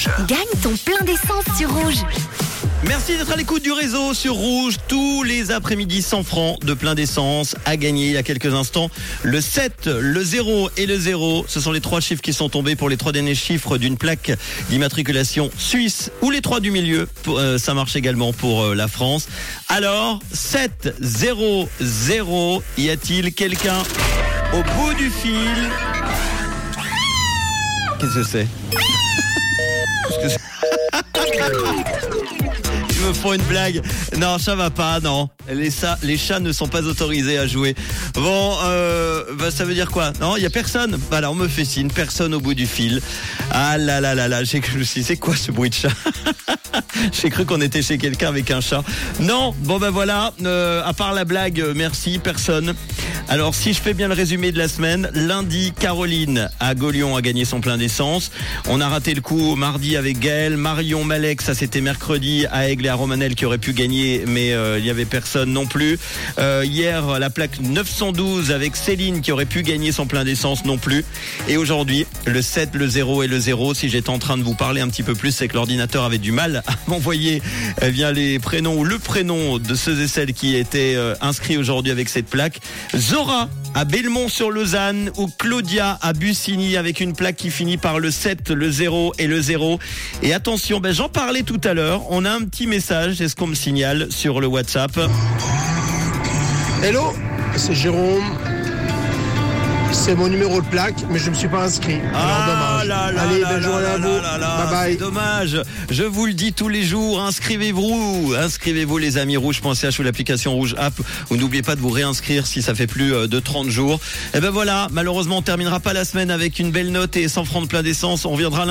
Rouge. Gagne ton plein d'essence sur Rouge. Merci d'être à l'écoute du réseau sur Rouge. Tous les après-midi 100 francs de plein d'essence à gagner il y a quelques instants. Le 7, le 0 et le 0, ce sont les trois chiffres qui sont tombés pour les trois derniers chiffres d'une plaque d'immatriculation suisse ou les trois du milieu. Euh, ça marche également pour euh, la France. Alors, 7, 0, 0, y a-t-il quelqu'un au bout du fil? Qu'est-ce que c'est? Ils me font une blague. Non, ça va pas, non. Les, chats ne sont pas autorisés à jouer. Bon, euh, bah, ça veut dire quoi? Non, il y a personne. Voilà, on me fait signe, personne au bout du fil. Ah là là là là, j'ai je c'est quoi ce bruit de chat? J'ai cru qu'on était chez quelqu'un avec un chat. Non, bon ben voilà, euh, à part la blague, euh, merci, personne. Alors si je fais bien le résumé de la semaine, lundi, Caroline à Gaulion a gagné son plein d'essence. On a raté le coup mardi avec Gaël. Marion Malek, ça c'était mercredi à Aigle et à Romanel qui aurait pu gagner, mais euh, il y avait personne non plus. Euh, hier, la plaque 912 avec Céline qui aurait pu gagner son plein d'essence non plus. Et aujourd'hui, le 7, le 0 et le 0. Si j'étais en train de vous parler un petit peu plus, c'est que l'ordinateur avait du mal m'envoyer eh les prénoms ou le prénom de ceux et celles qui étaient euh, inscrits aujourd'hui avec cette plaque. Zora à Belmont-sur-Lausanne ou Claudia à Bussigny avec une plaque qui finit par le 7, le 0 et le 0. Et attention, ben j'en parlais tout à l'heure. On a un petit message, est-ce qu'on me signale sur le WhatsApp? Hello, c'est Jérôme. C'est mon numéro de plaque, mais je ne me suis pas inscrit. Alors Ah dommage. là là Allez, journée à vous. bye bye. Dommage. Je vous le dis tous les jours, inscrivez-vous. Inscrivez-vous les amis rouge.ch ou l'application rouge app. Ou n'oubliez pas de vous réinscrire si ça fait plus euh, de 30 jours. Et ben voilà, malheureusement on terminera pas la semaine avec une belle note et 100 francs de plein d'essence. On viendra lundi.